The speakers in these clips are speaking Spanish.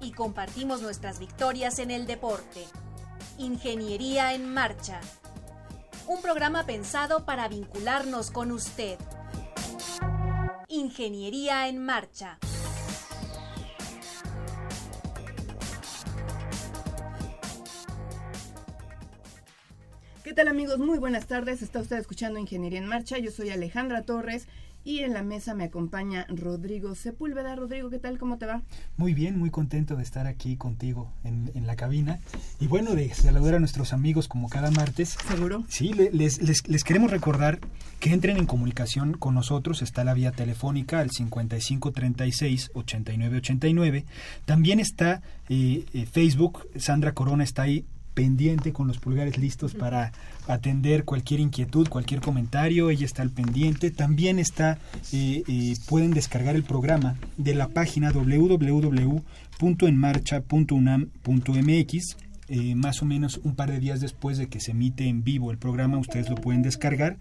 Y compartimos nuestras victorias en el deporte. Ingeniería en Marcha. Un programa pensado para vincularnos con usted. Ingeniería en Marcha. ¿Qué tal amigos? Muy buenas tardes. Está usted escuchando Ingeniería en Marcha. Yo soy Alejandra Torres y en la mesa me acompaña Rodrigo Sepúlveda. Rodrigo, ¿qué tal? ¿Cómo te va? Muy bien, muy contento de estar aquí contigo en, la cabina. Y bueno, de saludar a nuestros amigos como cada martes. ¿Seguro? Sí, les, les, les queremos recordar que entren en comunicación con nosotros. Está la vía telefónica al 5536-8989. También está eh, eh, Facebook. Sandra Corona está ahí pendiente con los pulgares listos para atender cualquier inquietud, cualquier comentario, ella está al pendiente. También está, eh, eh, pueden descargar el programa de la página www.enmarcha.unam.mx. Eh, más o menos un par de días después de que se emite en vivo el programa, ustedes lo pueden descargar.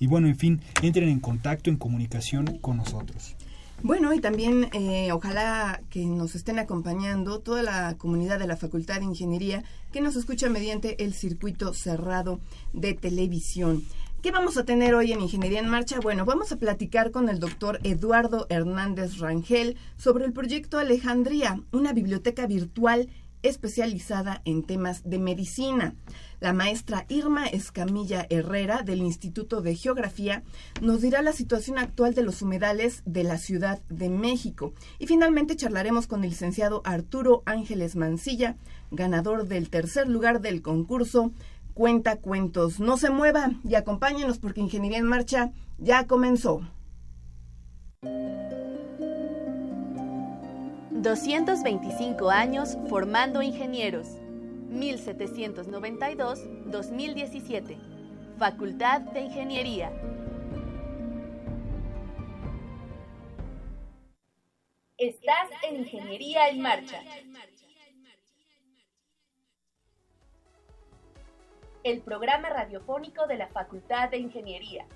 Y bueno, en fin, entren en contacto, en comunicación con nosotros. Bueno, y también eh, ojalá que nos estén acompañando toda la comunidad de la Facultad de Ingeniería que nos escucha mediante el circuito cerrado de televisión. ¿Qué vamos a tener hoy en Ingeniería en Marcha? Bueno, vamos a platicar con el doctor Eduardo Hernández Rangel sobre el proyecto Alejandría, una biblioteca virtual especializada en temas de medicina. La maestra Irma Escamilla Herrera del Instituto de Geografía nos dirá la situación actual de los humedales de la Ciudad de México. Y finalmente charlaremos con el licenciado Arturo Ángeles Mancilla, ganador del tercer lugar del concurso Cuenta Cuentos. No se mueva y acompáñenos porque Ingeniería en Marcha ya comenzó. 225 años formando ingenieros. 1792-2017. Facultad de Ingeniería. Estás en Ingeniería en Marcha. El programa radiofónico de la Facultad de Ingeniería.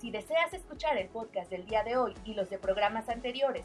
Si deseas escuchar el podcast del día de hoy y los de programas anteriores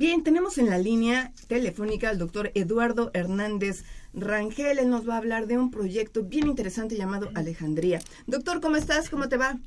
Bien, tenemos en la línea telefónica al doctor Eduardo Hernández Rangel. Él nos va a hablar de un proyecto bien interesante llamado Alejandría. Doctor, ¿cómo estás? ¿Cómo te va?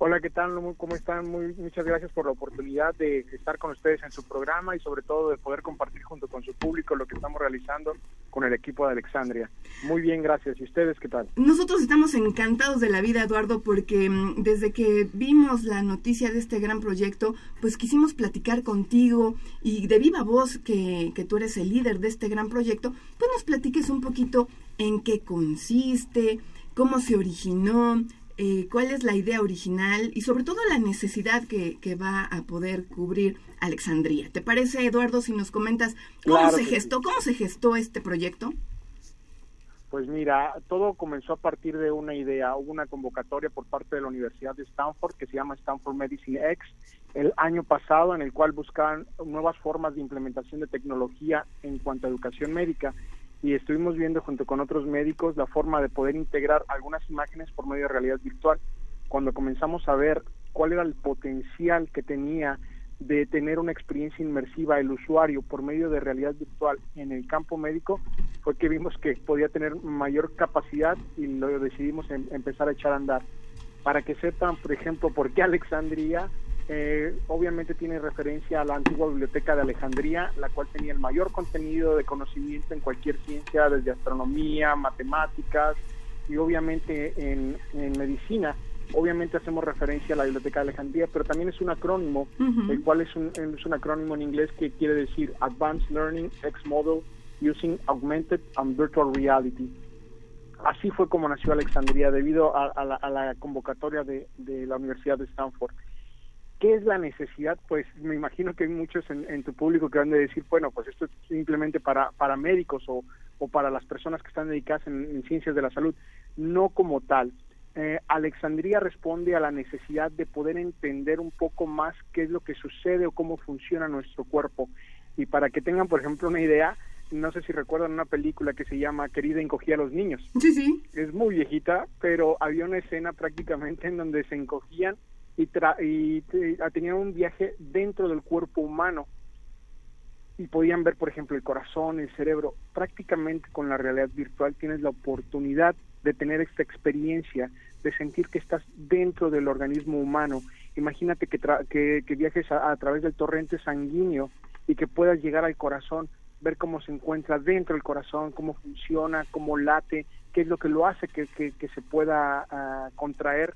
Hola, ¿qué tal? ¿Cómo están? Muy, muchas gracias por la oportunidad de estar con ustedes en su programa y sobre todo de poder compartir junto con su público lo que estamos realizando con el equipo de Alexandria. Muy bien, gracias. ¿Y ustedes qué tal? Nosotros estamos encantados de la vida, Eduardo, porque mm, desde que vimos la noticia de este gran proyecto, pues quisimos platicar contigo y de viva voz que, que tú eres el líder de este gran proyecto, pues nos platiques un poquito en qué consiste, cómo se originó, eh, cuál es la idea original y sobre todo la necesidad que, va a poder cubrir Alexandría. ¿Te parece, Eduardo, si nos comentas cómo se gestó, cómo se gestó este proyecto? Pues mira, todo comenzó a partir de una idea, hubo una convocatoria por parte de la Universidad de Stanford que se llama Stanford Medicine X el año pasado en el cual buscaban nuevas formas de implementación de tecnología en cuanto a educación médica y estuvimos viendo junto con otros médicos la forma de poder integrar algunas imágenes por medio de realidad virtual. Cuando comenzamos a ver cuál era el potencial que tenía de tener una experiencia inmersiva el usuario por medio de realidad virtual en el campo médico, fue que vimos que podía tener mayor capacidad y lo decidimos em, empezar a echar a andar. Para que sepan, por ejemplo, por qué Alexandria, Eh, obviamente tiene referencia a la antigua biblioteca de Alejandría, la cual tenía el mayor contenido de conocimiento en cualquier ciencia, desde astronomía, matemáticas y obviamente en, medicina. Obviamente hacemos referencia a la biblioteca de Alejandría, pero también es un acrónimo, el cual es un, es un acrónimo en inglés que quiere decir Advanced Learning X Model Using Augmented and Virtual Reality. Así fue como nació Alejandría, debido a, la, convocatoria de, la Universidad de Stanford. ¿Qué es la necesidad? Pues me imagino que hay muchos en, tu público que van a decir, bueno, pues esto es simplemente para, para médicos o, para las personas que están dedicadas en, ciencias de la salud. No como tal. Eh, Alexandría responde a la necesidad de poder entender un poco más qué es lo que sucede o cómo funciona nuestro cuerpo. Y para que tengan, por ejemplo, una idea, no sé si recuerdan una película que se llama Querida encogía a los niños. Sí, sí. Es muy viejita, pero había una escena prácticamente en donde se encogían y, y tenían un viaje dentro del cuerpo humano y podían ver, por ejemplo, el corazón, el cerebro. Prácticamente con la realidad virtual tienes la oportunidad de tener esta experiencia, de sentir que estás dentro del organismo humano. Imagínate que, que, viajes a, través del torrente sanguíneo y que puedas llegar al corazón ver cómo se encuentra dentro del corazón, cómo funciona, cómo late, qué es lo que lo hace que, se pueda ah, contraer.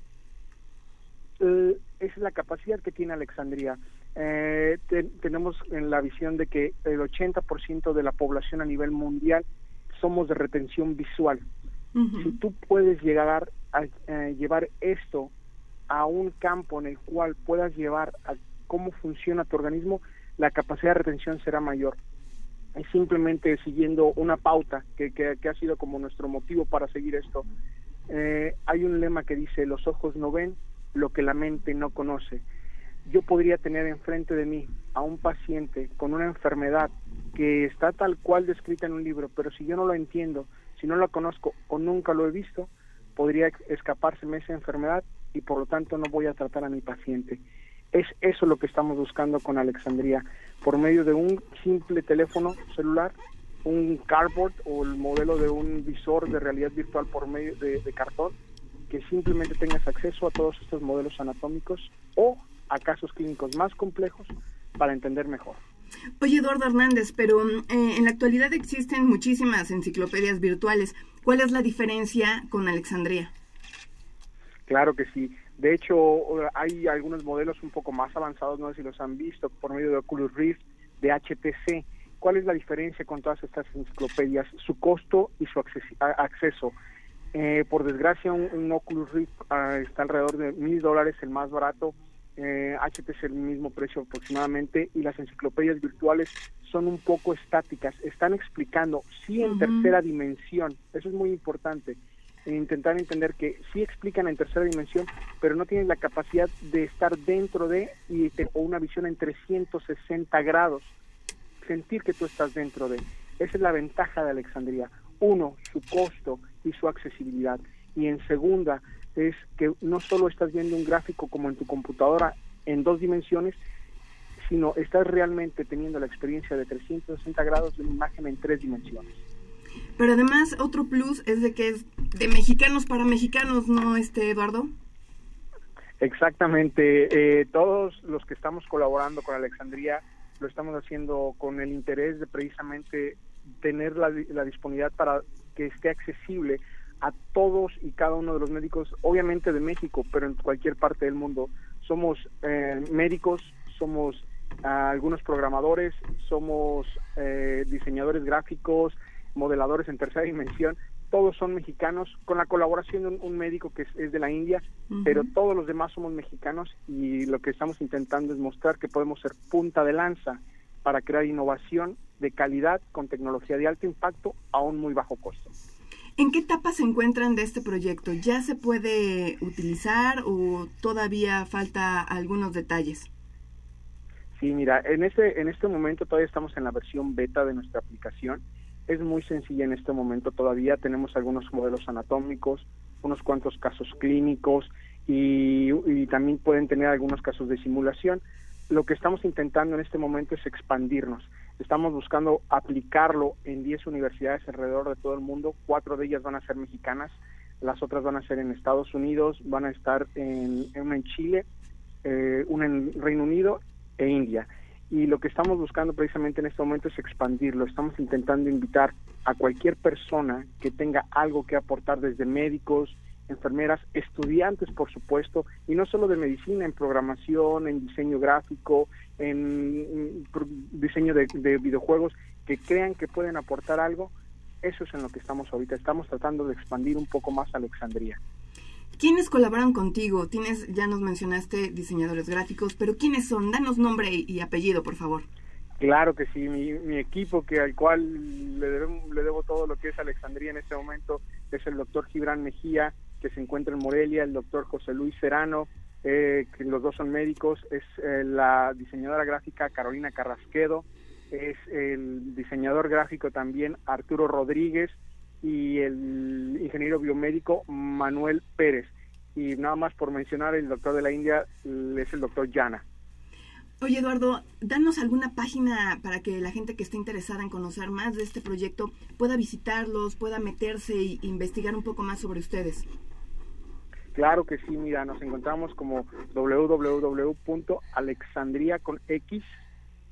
Esa es la capacidad que tiene Alexandria. Eh, tenemos en la visión de que el 80% de la población a nivel mundial somos de retención visual. Si tú puedes llegar a llevar esto a un campo en el cual puedas llevar a cómo funciona tu organismo, la capacidad de retención será mayor es simplemente siguiendo una pauta que, que, ha sido como nuestro motivo para seguir esto. Eh, hay un lema que dice, los ojos no ven lo que la mente no conoce. Yo podría tener enfrente de mí a un paciente con una enfermedad que está tal cual descrita en un libro, pero si yo no lo entiendo, si no lo conozco o nunca lo he visto, podría escapárseme esa enfermedad y por lo tanto no voy a tratar a mi paciente. Es eso lo que estamos buscando con Alexandría, por medio de un simple teléfono celular, un cardboard o el modelo de un visor de realidad virtual por medio de, cartón, que simplemente tengas acceso a todos estos modelos anatómicos o a casos clínicos más complejos para entender mejor. Oye, Eduardo Hernández, pero eh, en la actualidad existen muchísimas enciclopedias virtuales. ¿Cuál es la diferencia con Alexandría? Claro que sí. De hecho, hay algunos modelos un poco más avanzados, no sé si los han visto, por medio de Oculus Rift, de HTC. ¿Cuál es la diferencia con todas estas enciclopedias? Su costo y su acceso. Eh, por desgracia, un, Oculus Rift ah, está alrededor de mil dólares, el más barato. Eh, HTC es el mismo precio aproximadamente y las enciclopedias virtuales son un poco estáticas. Están explicando, sí, en tercera dimensión. Eso es muy importante intentar entender que sí explican en tercera dimensión, pero no tienen la capacidad de estar dentro de y o una visión en 360 grados, sentir que tú estás dentro de. Esa es la ventaja de Alexandria. Uno, su costo y su accesibilidad. Y en segunda, es que no solo estás viendo un gráfico como en tu computadora en dos dimensiones, sino estás realmente teniendo la experiencia de 360 grados de una imagen en tres dimensiones. Pero además, otro plus es de que es de mexicanos para mexicanos, ¿no, este Eduardo? Exactamente. Eh, todos los que estamos colaborando con Alexandría lo estamos haciendo con el interés de precisamente tener la, disponibilidad para que esté accesible a todos y cada uno de los médicos, obviamente de México, pero en cualquier parte del mundo. Somos eh, médicos, somos ah, algunos programadores, somos eh, diseñadores gráficos, modeladores en tercera dimensión, todos son mexicanos, con la colaboración de un, médico que es, de la India, pero todos los demás somos mexicanos y lo que estamos intentando es mostrar que podemos ser punta de lanza para crear innovación de calidad con tecnología de alto impacto a un muy bajo costo. ¿En qué etapa se encuentran de este proyecto? ¿Ya se puede utilizar o todavía falta algunos detalles? Sí, mira, en este, en este momento todavía estamos en la versión beta de nuestra aplicación es muy sencilla en este momento todavía. Tenemos algunos modelos anatómicos, unos cuantos casos clínicos y, también pueden tener algunos casos de simulación. Lo que estamos intentando en este momento es expandirnos. Estamos buscando aplicarlo en 10 universidades alrededor de todo el mundo. Cuatro de ellas van a ser mexicanas, las otras van a ser en Estados Unidos, van a estar en, en Chile eh, una en Reino Unido e India. Y lo que estamos buscando precisamente en este momento es expandirlo. Estamos intentando invitar a cualquier persona que tenga algo que aportar desde médicos, enfermeras, estudiantes, por supuesto, y no solo de medicina, en programación, en diseño gráfico, en diseño de, de videojuegos, que crean que pueden aportar algo. Eso es en lo que estamos ahorita. Estamos tratando de expandir un poco más Alexandria. ¿Quiénes colaboran contigo? Tienes, ya nos mencionaste diseñadores gráficos, pero ¿quiénes son? Danos nombre y, apellido, por favor. Claro que sí, mi, equipo que al cual le debo, le debo todo lo que es Alexandría en este momento es el doctor Gibran Mejía, que se encuentra en Morelia, el doctor José Luis Serrano, eh, que los dos son médicos, es eh, la diseñadora gráfica Carolina Carrasquedo, es el diseñador gráfico también Arturo Rodríguez, y el ingeniero biomédico Manuel Pérez. Y nada más por mencionar, el doctor de la India es el doctor Yana. Oye, Eduardo, danos alguna página para que la gente que esté interesada en conocer más de este proyecto pueda visitarlos, pueda meterse e investigar un poco más sobre ustedes. Claro que sí, mira, nos encontramos como www.alexandria con x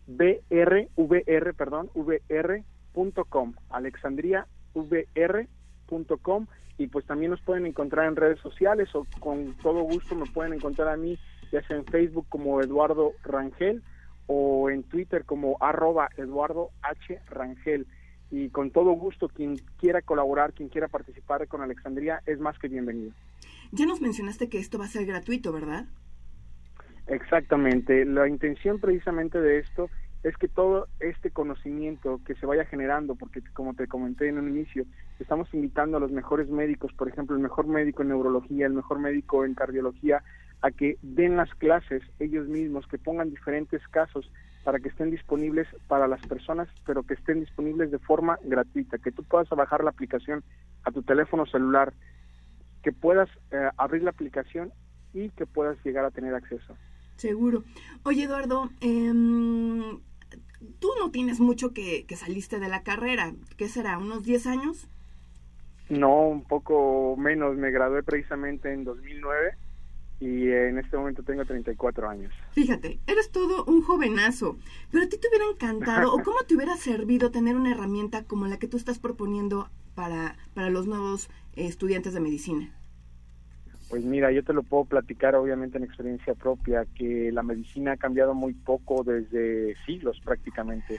br, perdón, vr.com, Alexandria vr.com y pues también nos pueden encontrar en redes sociales o con todo gusto me pueden encontrar a mí ya sea en Facebook como Eduardo Rangel o en Twitter como arroba Eduardo H. Rangel y con todo gusto quien quiera colaborar, quien quiera participar con Alexandria es más que bienvenido. Ya nos mencionaste que esto va a ser gratuito, ¿verdad? Exactamente. La intención precisamente de esto es que todo este conocimiento que se vaya generando, porque como te comenté en un inicio, estamos invitando a los mejores médicos, por ejemplo, el mejor médico en neurología, el mejor médico en cardiología, a que den las clases ellos mismos, que pongan diferentes casos para que estén disponibles para las personas, pero que estén disponibles de forma gratuita, que tú puedas bajar la aplicación a tu teléfono celular, que puedas eh, abrir la aplicación y que puedas llegar a tener acceso. Seguro. Oye, Eduardo, eh, tú no tienes mucho que, saliste de la carrera. ¿Qué será? ¿Unos 10 años? No, un poco menos. Me gradué precisamente en 2009 y en este momento tengo 34 años. Fíjate, eres todo un jovenazo, pero a ti te hubiera encantado o cómo te hubiera servido tener una herramienta como la que tú estás proponiendo para, para los nuevos estudiantes de medicina. Pues mira, yo te lo puedo platicar obviamente en experiencia propia, que la medicina ha cambiado muy poco desde siglos prácticamente.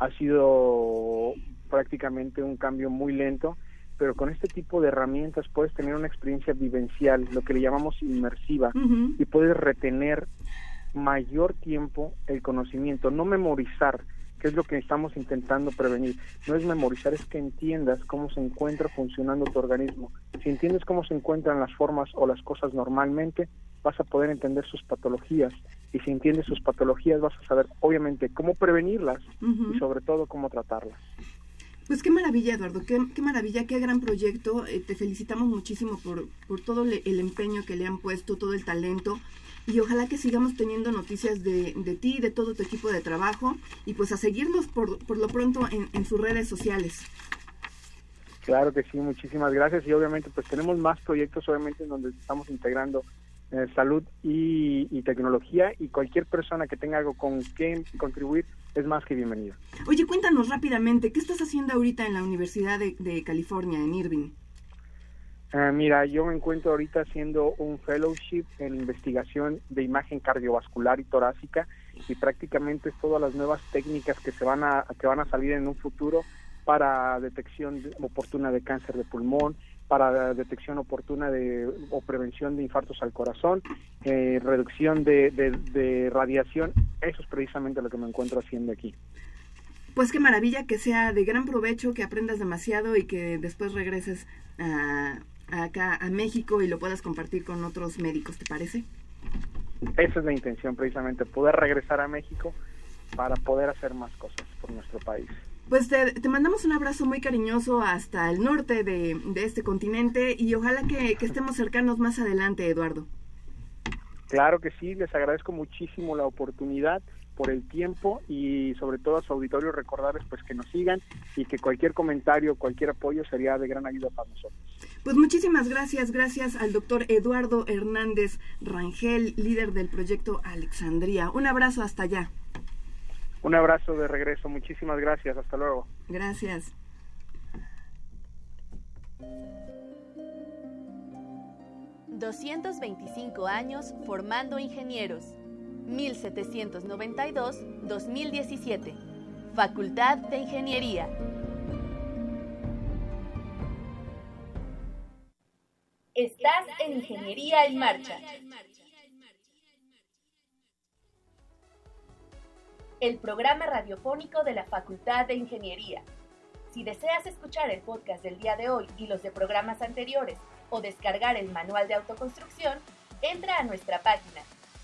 Ha sido prácticamente un cambio muy lento, pero con este tipo de herramientas puedes tener una experiencia vivencial, lo que le llamamos inmersiva, y puedes retener mayor tiempo el conocimiento, no memorizar, que es lo que estamos intentando prevenir. No es memorizar, es que entiendas cómo se encuentra funcionando tu organismo. Si entiendes cómo se encuentran las formas o las cosas normalmente, vas a poder entender sus patologías. Y si entiendes sus patologías, vas a saber, obviamente, cómo prevenirlas y sobre todo cómo tratarlas. Pues qué maravilla, Eduardo, qué, maravilla, qué gran proyecto. Eh, te felicitamos muchísimo por, por todo el empeño que le han puesto, todo el talento y ojalá que sigamos teniendo noticias de, de ti, de todo tu equipo de trabajo y pues a seguirnos por, por lo pronto en, sus redes sociales. Claro que sí, muchísimas gracias y obviamente pues tenemos más proyectos obviamente en donde estamos integrando eh, salud y, tecnología y cualquier persona que tenga algo con que contribuir es más que bienvenida. Oye, cuéntanos rápidamente, ¿qué estás haciendo ahorita en la Universidad de, de California, en Irving? Ah, mira, yo me encuentro ahorita haciendo un fellowship en investigación de imagen cardiovascular y torácica y prácticamente todas las nuevas técnicas que se van a que van a salir en un futuro para detección oportuna de cáncer de pulmón, para detección oportuna de o prevención de infartos al corazón, eh, reducción de, de radiación. Eso es precisamente lo que me encuentro haciendo aquí. Pues qué maravilla que sea de gran provecho, que aprendas demasiado y que después regreses a, acá a México y lo puedas compartir con otros médicos, ¿te parece? Esa es la intención precisamente, poder regresar a México para poder hacer más cosas por nuestro país. Pues te, mandamos un abrazo muy cariñoso hasta el norte de, este continente y ojalá que, que, estemos cercanos más adelante, Eduardo. Claro que sí, les agradezco muchísimo la oportunidad por el tiempo y sobre todo a su auditorio recordarles pues que nos sigan y que cualquier comentario, cualquier apoyo sería de gran ayuda para nosotros. Pues muchísimas gracias, gracias al doctor Eduardo Hernández Rangel, líder del proyecto Alexandría. Un abrazo hasta allá. Un abrazo de regreso, muchísimas gracias, hasta luego. Gracias. ...225 años formando ingenieros... ...1792-2017... ...Facultad de Ingeniería... Estás en Ingeniería en Marcha. El programa radiofónico de la Facultad de Ingeniería. Si deseas escuchar el podcast del día de hoy y los de programas anteriores o descargar el manual de autoconstrucción, entra a nuestra página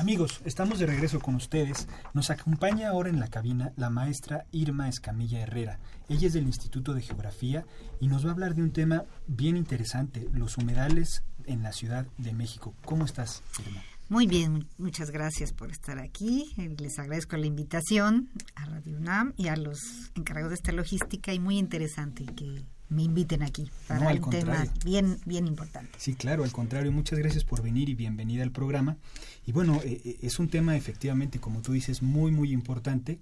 Amigos, estamos de regreso con ustedes. Nos acompaña ahora en la cabina la maestra Irma Escamilla Herrera. Ella es del Instituto de Geografía y nos va a hablar de un tema bien interesante, los humedales en la Ciudad de México. ¿Cómo estás, Irma? Muy bien, muchas gracias por estar aquí. Les agradezco la invitación a Radio UNAM y a los encargados de esta logística y muy interesante que me inviten aquí para un tema bien, bien importante. Sí, claro, al contrario, muchas gracias por venir y bienvenida al programa. Y bueno, eh, eh, es un tema efectivamente, como tú dices, muy, muy importante.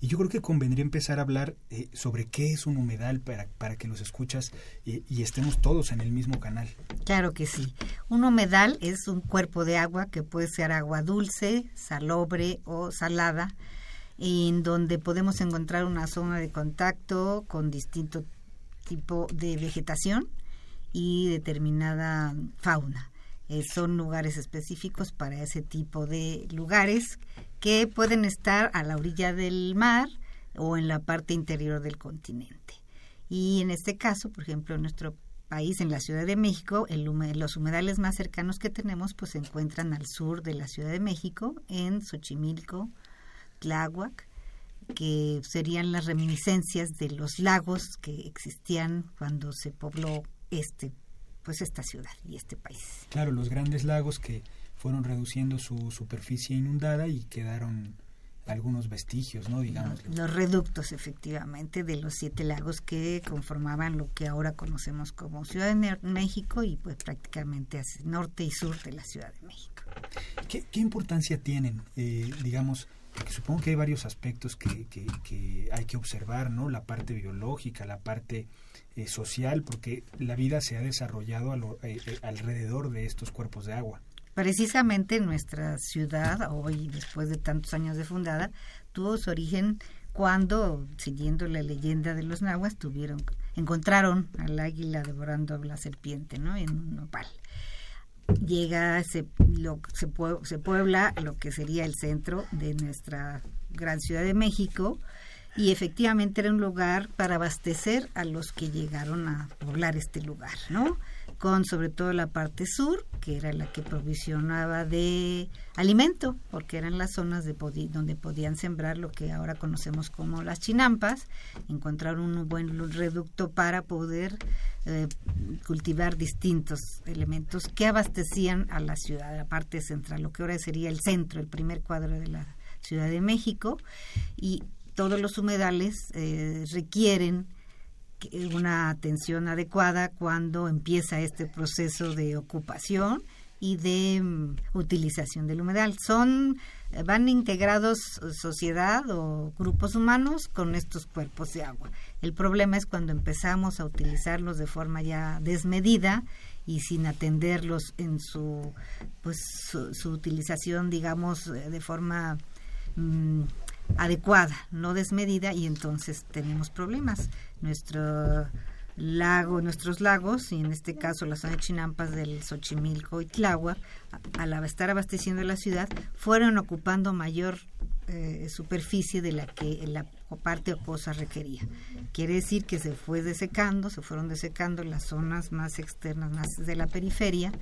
Y yo creo que convendría empezar a hablar eh, sobre qué es un humedal para, para que los escuchas y estemos todos en el mismo canal. Claro que sí. Un humedal es un cuerpo de agua que puede ser agua dulce, salobre o salada, en donde podemos encontrar una zona de contacto con distintos tipo de vegetación y determinada fauna. Eh, son lugares específicos para ese tipo de lugares que pueden estar a la orilla del mar o en la parte interior del continente. Y en este caso, por ejemplo, en nuestro país, en la Ciudad de México, el los humedales más cercanos que tenemos pues se encuentran al sur de la Ciudad de México, en Xochimilco, Tláhuac, que serían las reminiscencias de los lagos que existían cuando se pobló este pues esta ciudad y este país. Claro, los grandes lagos que fueron reduciendo su superficie inundada y quedaron algunos vestigios, ¿no? Digamos. Los reductos, efectivamente, de los siete lagos que conformaban lo que ahora conocemos como Ciudad de México y pues prácticamente hacia norte y sur de la Ciudad de México. ¿Qué, qué importancia tienen, eh, digamos, supongo que hay varios aspectos que, hay que observar, ¿no? La parte biológica, la parte eh, social, porque la vida se ha desarrollado eh, eh, alrededor de estos cuerpos de agua. Precisamente nuestra ciudad, hoy después de tantos años de fundada, tuvo su origen cuando, siguiendo la leyenda de los nahuas, tuvieron, encontraron al águila devorando a la serpiente, ¿no? En un nopal llega, se, lo, se, se puebla lo que sería el centro de nuestra gran ciudad de México y efectivamente era un lugar para abastecer a los que llegaron a poblar este lugar, ¿no? Con sobre todo la parte sur, que era la que provisionaba de alimento, porque eran las zonas de donde podían sembrar lo que ahora conocemos como las chinampas, encontrar un buen reducto para poder eh, cultivar distintos elementos que abastecían a la ciudad, la parte central, lo que ahora sería el centro, el primer cuadro de la Ciudad de México, y todos los humedales eh, requieren una atención adecuada cuando empieza este proceso de ocupación y de mm, utilización del humedal. Son eh, van integrados sociedad o grupos humanos con estos cuerpos de agua. El problema es cuando empezamos a utilizarlos de forma ya desmedida y sin atenderlos en su pues su, utilización digamos eh, de forma mm, adecuada, no desmedida y entonces tenemos problemas. Nuestro lago, nuestros lagos, y en este caso la zona de Chinampas del Xochimilco y Tláhuac, al estar abasteciendo la ciudad, fueron ocupando mayor eh, superficie de la que la parte acuosa requería. Quiere decir que se fue desecando, se fueron desecando las zonas más externas, más de la periferia,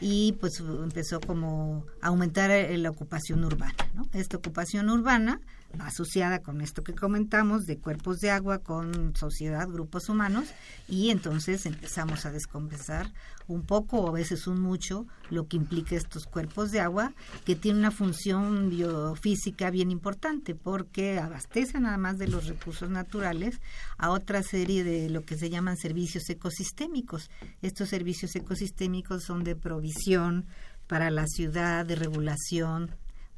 y pues empezó como a aumentar eh, la ocupación urbana. Esta ocupación urbana asociada con esto que comentamos de cuerpos de agua con sociedad, grupos humanos, y entonces empezamos a descompensar un poco o a veces un mucho lo que implica estos cuerpos de agua que tienen una función biofísica bien importante porque abastecen además de los recursos naturales a otra serie de lo que se llaman servicios ecosistémicos. Estos servicios ecosistémicos son de provisión para la ciudad, de regulación,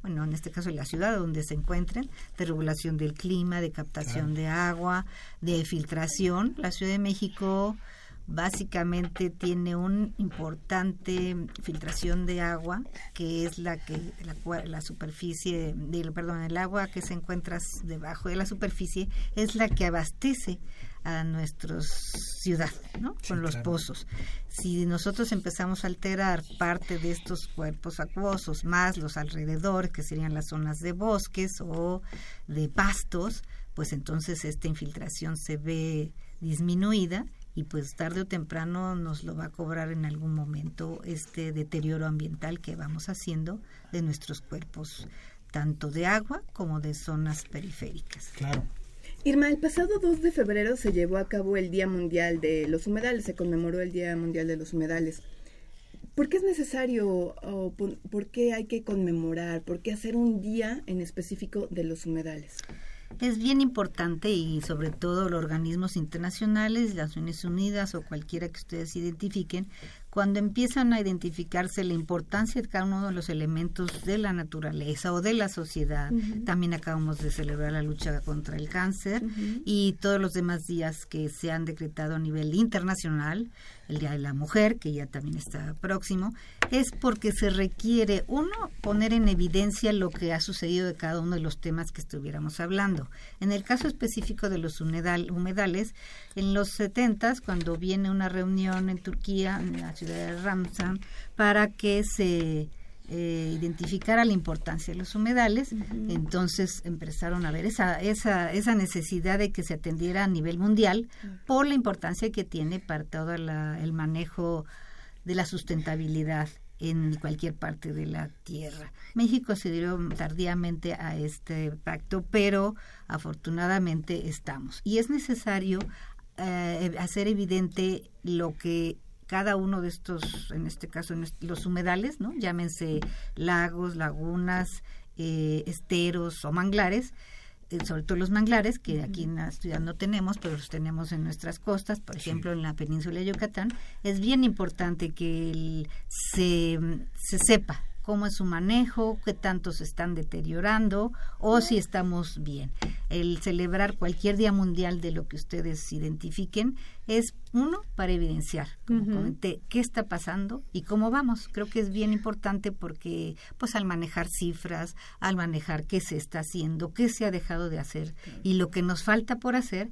bueno, en este caso en la ciudad donde se encuentren, de regulación del clima, de captación de agua, de filtración. La Ciudad de México básicamente tiene un importante filtración de agua que es la que la, la superficie del perdón el agua que se encuentra debajo de la superficie es la que abastece a nuestra ciudad, ¿no? Con los pozos. Si nosotros empezamos a alterar parte de estos cuerpos acuosos, más los alrededores, que serían las zonas de bosques o de pastos, pues entonces esta infiltración se ve disminuida y pues tarde o temprano nos lo va a cobrar en algún momento este deterioro ambiental que vamos haciendo de nuestros cuerpos, tanto de agua como de zonas periféricas. Claro. Irma, el pasado 2 de febrero se llevó a cabo el Día Mundial de los Humedales, se conmemoró el Día Mundial de los Humedales. ¿Por qué es necesario o por, qué hay que conmemorar, por qué hacer un día en específico de los humedales? Es bien importante y sobre todo los organismos internacionales, las Naciones Unidas o cualquiera que ustedes identifiquen, cuando empiezan a identificarse la importancia de cada uno de los elementos de la naturaleza o de la sociedad, también acabamos de celebrar la lucha contra el cáncer y todos los demás días que se han decretado a nivel internacional, el Día de la Mujer, que ya también está próximo, es porque se requiere, uno, poner en evidencia lo que ha sucedido de cada uno de los temas que estuviéramos hablando. En el caso específico de los humedales, en los 70, cuando viene una reunión en Turquía, en la ciudad de Ramsan, para que se eh, identificara la importancia de los humedales, entonces empezaron a ver esa, esa, esa necesidad de que se atendiera a nivel mundial por la importancia que tiene para todo el manejo de la sustentabilidad en cualquier parte de la tierra. México se dio tardíamente a este pacto, pero afortunadamente estamos. Y es necesario eh, hacer evidente lo que cada uno de estos, en este caso los humedales, ¿no? llámense lagos, lagunas, eh, esteros o manglares, eh, sobre todo los manglares, que aquí en la ciudad no tenemos, pero los tenemos en nuestras costas, por ejemplo en la península de Yucatán, es bien importante que se, se sepa cómo es su manejo, qué tanto se están deteriorando o si estamos bien. El celebrar cualquier día mundial de lo que ustedes identifiquen es uno para evidenciar, como comenté, qué está pasando y cómo vamos. Creo que es bien importante porque pues al manejar cifras, al manejar qué se está haciendo, qué se ha dejado de hacer y lo que nos falta por hacer,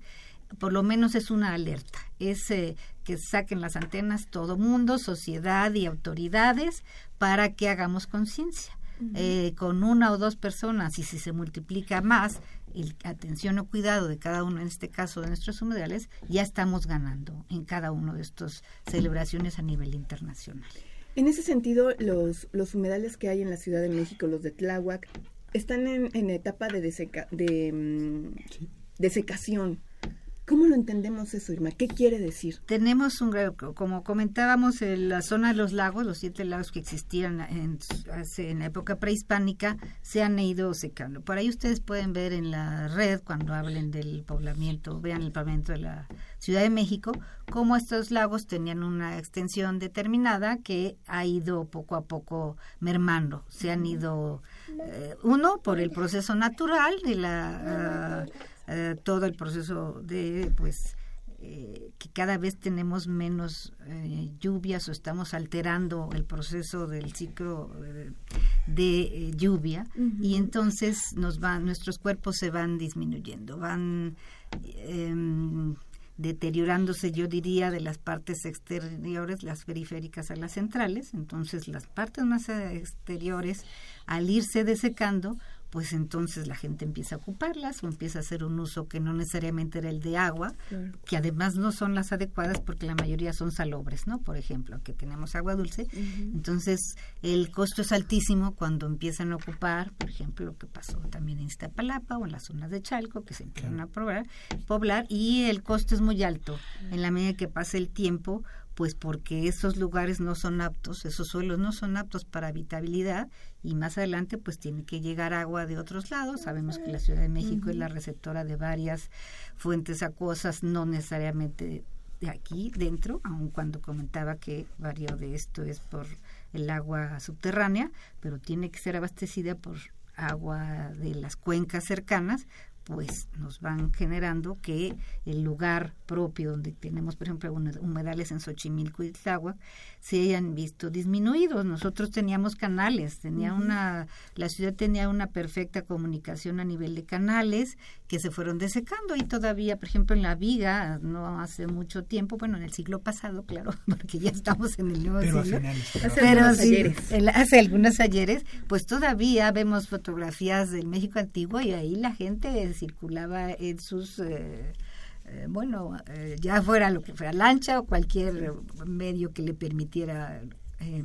por lo menos es una alerta, es eh, que saquen las antenas todo mundo, sociedad y autoridades para que hagamos conciencia. Eh, con una o dos personas y si se multiplica más el atención o cuidado de cada uno, en este caso de nuestros humedales, ya estamos ganando en cada uno de estas celebraciones a nivel internacional. En ese sentido, los, los humedales que hay en la Ciudad de México, los de Tláhuac, están en, en etapa de, deseca, de, mm, de secación. ¿Cómo lo entendemos eso, Irma? ¿Qué quiere decir? Tenemos un, como comentábamos, en la zona de los lagos, los siete lagos que existían en, en la época prehispánica, se han ido secando. Por ahí ustedes pueden ver en la red, cuando hablen del poblamiento, vean el poblamiento de la Ciudad de México, cómo estos lagos tenían una extensión determinada que ha ido poco a poco mermando. Se han ido, eh, uno, por el proceso natural de la... Eh, todo el proceso de pues eh, que cada vez tenemos menos eh, lluvias o estamos alterando el proceso del ciclo de lluvia y entonces nos van nuestros cuerpos se van disminuyendo van em, deteriorándose, yo diría, de las partes exteriores, las periféricas a las centrales. Entonces, las partes más exteriores, al irse desecando, pues entonces la gente empieza a ocuparlas o empieza a hacer un uso que no necesariamente era el de agua, que además no son las adecuadas porque la mayoría son salobres, ¿no? Por ejemplo, que tenemos agua dulce. Entonces, el costo es altísimo cuando empiezan a ocupar, por ejemplo, lo que pasó también en Iztapalapa o en las zonas de Chalco, que se empiezan a poblar, poblar y el costo es muy alto. En la medida que pasa el tiempo, pues porque esos lugares no son aptos, esos suelos no son aptos para habitabilidad y más adelante pues tiene que llegar agua de otros lados. Sabemos que la Ciudad de México es la receptora de varias fuentes acuosas, no necesariamente de aquí dentro, aun cuando comentaba que varios de esto es por el agua subterránea, pero tiene que ser abastecida por agua de las cuencas cercanas pues nos van generando que el lugar propio donde tenemos, por ejemplo, humedales en Xochimilco y Tláhuac, se hayan visto disminuidos. Nosotros teníamos canales, tenía una, la ciudad tenía una perfecta comunicación a nivel de canales que se fueron desecando y todavía, por ejemplo, en la Viga, no hace mucho tiempo, bueno, en el siglo pasado, claro, porque ya estamos en el nuevo siglo, pero sí, hace algunos ayeres, pues todavía vemos fotografías del México antiguo y ahí la gente circulaba en sus eh, eh, bueno, eh, ya fuera lo que fuera lancha o cualquier medio que le permitiera eh,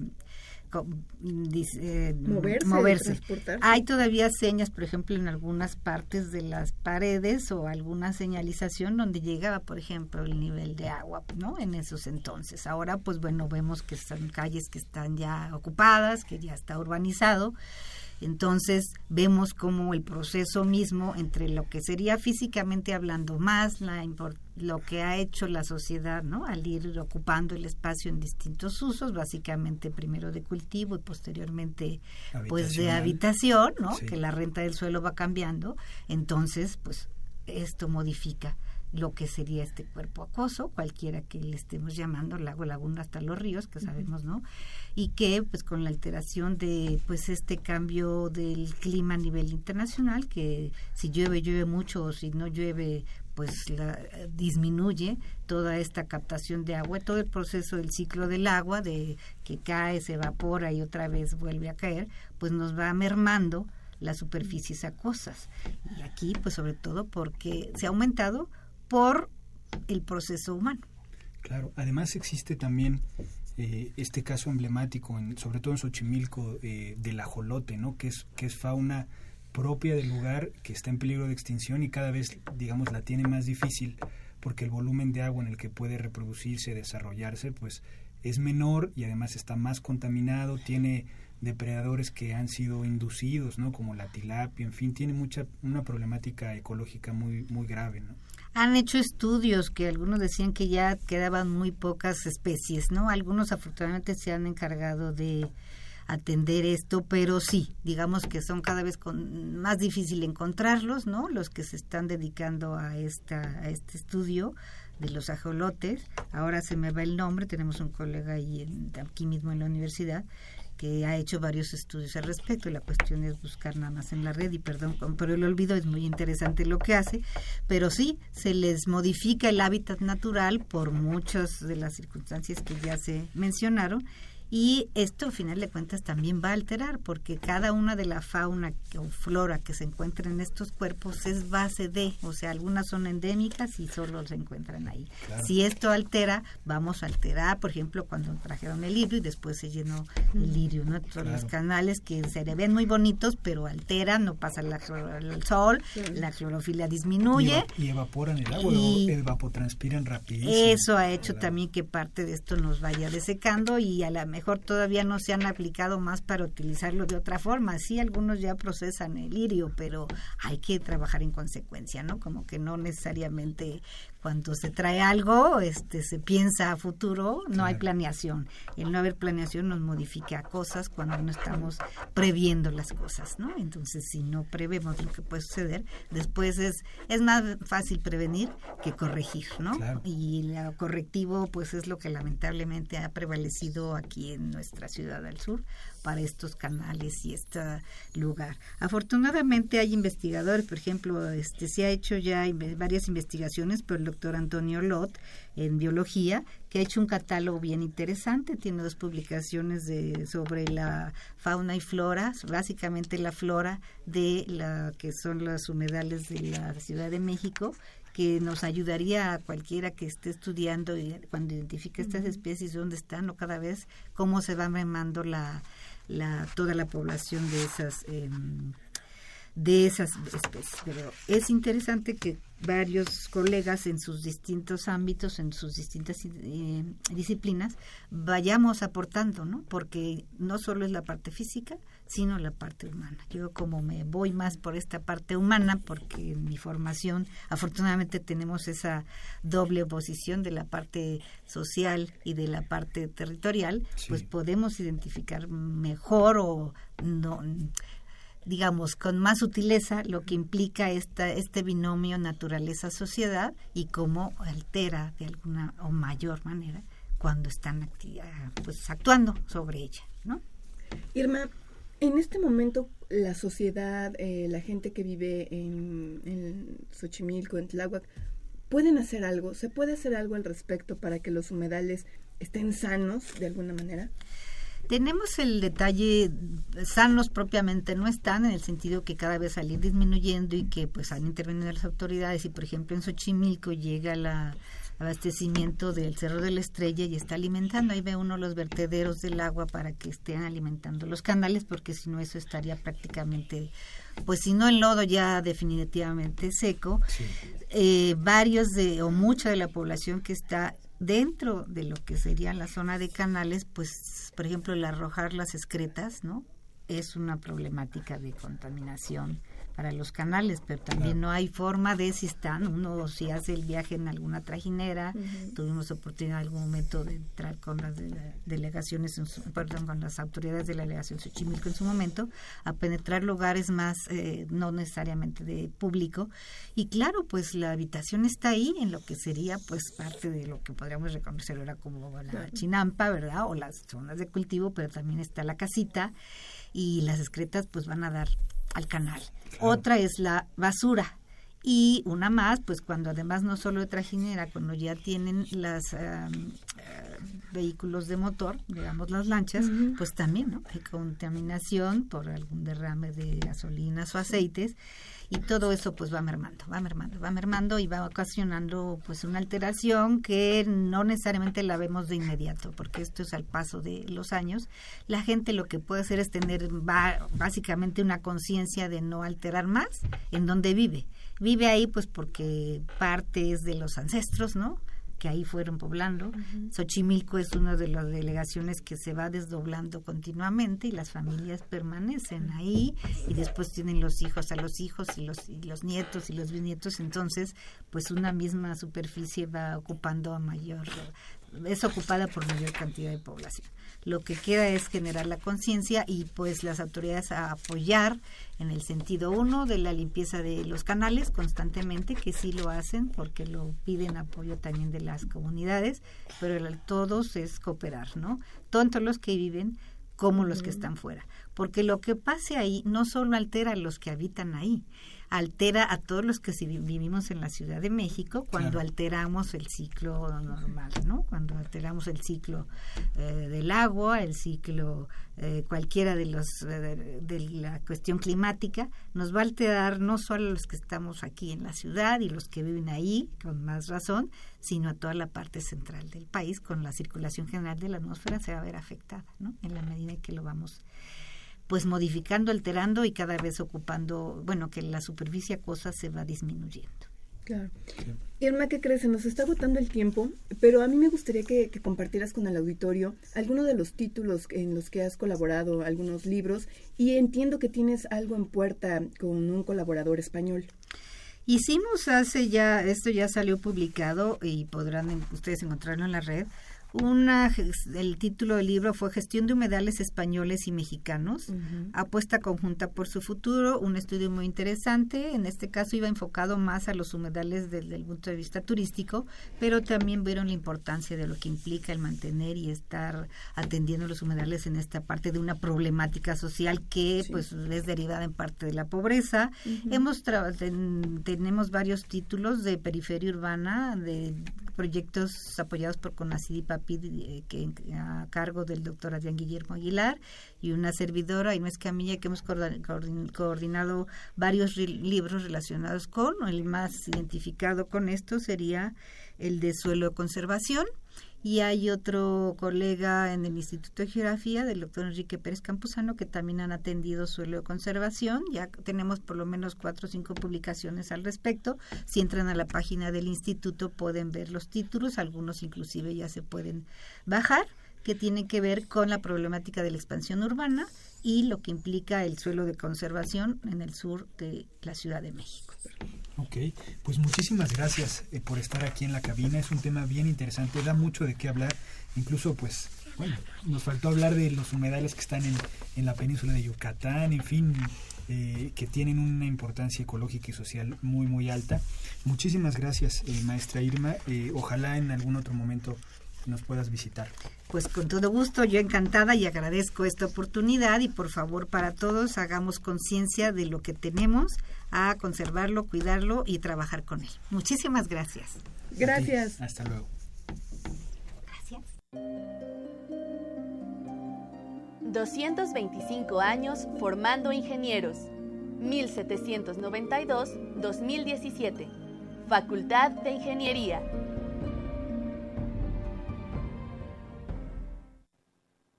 moverse. Hay todavía señas, por ejemplo, en algunas partes de las paredes o alguna señalización donde llegaba, por ejemplo, el nivel de agua, ¿no? En esos entonces. Ahora, pues bueno, vemos que son calles que están ya ocupadas, que ya está urbanizado entonces vemos como el proceso mismo entre lo que sería físicamente hablando más la lo que ha hecho la sociedad, ¿no? Al ir ocupando el espacio en distintos usos, básicamente primero de cultivo y posteriormente pues de habitación, ¿no? Que la renta del suelo va cambiando, entonces pues esto modifica lo que sería este cuerpo acoso, cualquiera que le estemos llamando, lago, laguna, hasta los ríos, que sabemos, ¿no? Y que, pues, con la alteración de, pues, este cambio del clima a nivel internacional, que si llueve, llueve mucho, o si no llueve, pues, la, disminuye toda esta captación de agua, todo el proceso del ciclo del agua, de que cae, se evapora y otra vez vuelve a caer, pues nos va mermando las superficies acosas. Y aquí, pues, sobre todo porque se ha aumentado por el proceso humano. Claro, además existe también eh, este caso emblemático, en, sobre todo en Xochimilco, eh, del ajolote, ¿no? que, es, que es fauna propia del lugar que está en peligro de extinción y cada vez, digamos, la tiene más difícil porque el volumen de agua en el que puede reproducirse, desarrollarse, pues es menor y además está más contaminado, tiene depredadores que han sido inducidos, ¿no? Como la tilapia, en fin, tiene mucha una problemática ecológica muy muy grave, ¿no? Han hecho estudios que algunos decían que ya quedaban muy pocas especies, ¿no? Algunos afortunadamente se han encargado de atender esto, pero sí, digamos que son cada vez con, más difícil encontrarlos, ¿no? Los que se están dedicando a a este estudio de los ajolotes. Ahora se me va el nombre, tenemos un colega ahí aquí mismo en la universidad que ha hecho varios estudios al respecto. La cuestión es buscar nada más en la red y perdón, pero el olvido es muy interesante lo que hace, pero sí se les modifica el hábitat natural por muchas de las circunstancias que ya se mencionaron y esto, al final de cuentas, también va a alterar, porque cada una de la fauna o flora que se encuentra en estos cuerpos es base de, o sea, algunas son endémicas y solo se encuentran ahí. Si esto altera, vamos a alterar, por ejemplo, cuando trajeron el lirio y después se llenó el lirio, ¿no? Todos los canales que se le ven muy bonitos, pero alteran, no pasa la, el sol, la clorofila disminuye. Y, evaporan el agua, y evapotranspiran rapidísimo. Eso ha hecho también que parte de esto nos vaya desecando y a la mejor todavía no se han aplicado más para utilizarlo de otra forma. Sí, algunos ya procesan el lirio, pero hay que trabajar en consecuencia, ¿no? Como que no necesariamente cuando se trae algo, este, se piensa a futuro, no hay planeación. El no haber planeación nos modifica cosas cuando no estamos previendo las cosas, ¿no? Entonces, si no prevemos lo que puede suceder, después es, es más fácil prevenir que corregir, ¿no? Y lo correctivo, pues es lo que lamentablemente ha prevalecido aquí en nuestra ciudad del sur, para estos canales y este lugar. Afortunadamente hay investigadores, por ejemplo, este se ha hecho ya varias investigaciones por el doctor Antonio Lot en biología, que ha hecho un catálogo bien interesante, tiene dos publicaciones de, sobre la fauna y flora, básicamente la flora de la que son los humedales de la Ciudad de México que nos ayudaría a cualquiera que esté estudiando y cuando identifique estas especies dónde están o cada vez cómo se va mermando la, la toda la población de esas em, de esas especies. Pero es interesante que varios colegas en sus distintos ámbitos, en sus distintas eh, disciplinas, vayamos aportando, ¿no? Porque no solo es la parte física, sino la parte humana. Yo como me voy más por esta parte humana, porque en mi formación afortunadamente tenemos esa doble oposición de la parte social y de la parte territorial, pues podemos identificar mejor o no digamos, con más sutileza lo que implica esta, este binomio naturaleza-sociedad y cómo altera de alguna o mayor manera cuando están pues, actuando sobre ella, ¿no? Irma, en este momento la sociedad, eh, la gente que vive en, en Xochimilco, en Tláhuac, ¿pueden hacer algo? ¿Se puede hacer algo al respecto para que los humedales estén sanos de alguna manera? Tenemos el detalle, sanos propiamente no están, en el sentido que cada vez salir disminuyendo y que pues han intervenido las autoridades y por ejemplo en Xochimilco llega el abastecimiento del Cerro de la Estrella y está alimentando, ahí ve uno los vertederos del agua para que estén alimentando los canales porque si no eso estaría prácticamente pues si no el lodo ya definitivamente seco, eh, varios de o mucha de la población que está dentro de lo que sería la zona de canales, pues, por ejemplo, el arrojar las excretas, ¿no? Es una problemática de contaminación para los canales, pero también no hay forma de si están, uno si hace el viaje en alguna trajinera, tuvimos oportunidad en algún momento de entrar con las delegaciones, perdón, con las autoridades de la delegación Xochimilco en su momento, a penetrar lugares más, eh, no necesariamente de público, y claro, pues la habitación está ahí en lo que sería pues parte de lo que podríamos reconocer ahora como la chinampa, ¿verdad? O las zonas de cultivo, pero también está la casita, y las excretas pues van a dar al canal. Otra es la basura. Y una más, pues cuando además no solo de trajinera, cuando ya tienen los eh, vehículos de motor, digamos las lanchas, pues también ¿no? hay contaminación por algún derrame de gasolinas o aceites y todo eso pues va mermando, va mermando, va mermando y va ocasionando pues una alteración que no necesariamente la vemos de inmediato, porque esto es al paso de los años. La gente lo que puede hacer es tener básicamente una conciencia de no alterar más en donde vive. Vive ahí pues porque parte es de los ancestros, ¿no? que ahí fueron poblando. Xochimilco es una de las delegaciones que se va desdoblando continuamente y las familias permanecen ahí y después tienen los hijos a los hijos y los, y los nietos y los bisnietos. Entonces, pues una misma superficie va ocupando a mayor, es ocupada por mayor cantidad de población. Lo que queda es generar la conciencia y pues las autoridades a apoyar en el sentido uno de la limpieza de los canales constantemente, que sí lo hacen porque lo piden apoyo también de las comunidades, pero el, todos es cooperar, ¿no? Tanto los que viven como los que están fuera, porque lo que pase ahí no solo altera a los que habitan ahí, altera a todos los que vivimos en la Ciudad de México cuando alteramos el ciclo normal, ¿no? Cuando alteramos el ciclo eh, del agua, el ciclo eh, cualquiera de los eh, de, la cuestión climática, nos va a alterar no solo a los que estamos aquí en la ciudad y los que viven ahí con más razón, sino a toda la parte central del país con la circulación general de la atmósfera se va a ver afectada, ¿no? En la medida en que lo vamos pues modificando, alterando y cada vez ocupando, bueno, que la superficie acuosa se va disminuyendo. Claro. Irma, ¿qué crees? Se nos está agotando el tiempo, pero a mí me gustaría que, compartieras con el auditorio algunos de los títulos en los que has colaborado, algunos libros, y entiendo que tienes algo en puerta con un colaborador español. Hicimos hace ya, esto ya salió publicado y podrán ustedes encontrarlo en la red, Una, el título del libro fue Gestión de humedales españoles y mexicanos, apuesta conjunta por su futuro, un estudio muy interesante. En este caso iba enfocado más a los humedales desde el punto de vista turístico, pero también vieron la importancia de lo que implica el mantener y estar atendiendo los humedales en esta parte de una problemática social que pues es derivada en parte de la pobreza. Hemos tenemos varios títulos de periferia urbana, de proyectos apoyados por CONACID y eh, a cargo del doctor Adrián Guillermo Aguilar y una servidora, Inés Camilla, que hemos coordinado varios libros relacionados con, el más identificado con esto sería el de suelo conservación, y hay otro colega en el Instituto de Geografía, del doctor Enrique Pérez Campuzano, que también han atendido suelo de conservación. Ya tenemos por lo menos cuatro o cinco publicaciones al respecto. Si entran a la página del instituto pueden ver los títulos, algunos inclusive ya se pueden bajar, que tienen que ver con la problemática de la expansión urbana y lo que implica el suelo de conservación en el sur de la Ciudad de México. Ok, pues muchísimas gracias eh, por estar aquí en la cabina. Es un tema bien interesante, da mucho de qué hablar. Incluso, pues, bueno, nos faltó hablar de los humedales que están en, en la península de Yucatán, en fin, eh, que tienen una importancia ecológica y social muy, muy alta. Muchísimas gracias, eh, maestra Irma. ojalá en algún otro momento nos puedas visitar. Pues con todo gusto, yo encantada y agradezco esta oportunidad y por favor para todos hagamos conciencia de lo que tenemos, a conservarlo, cuidarlo y trabajar con él. Muchísimas gracias. Gracias. Hasta luego. Gracias. 225 años formando ingenieros. 1792-2017. Facultad de Ingeniería.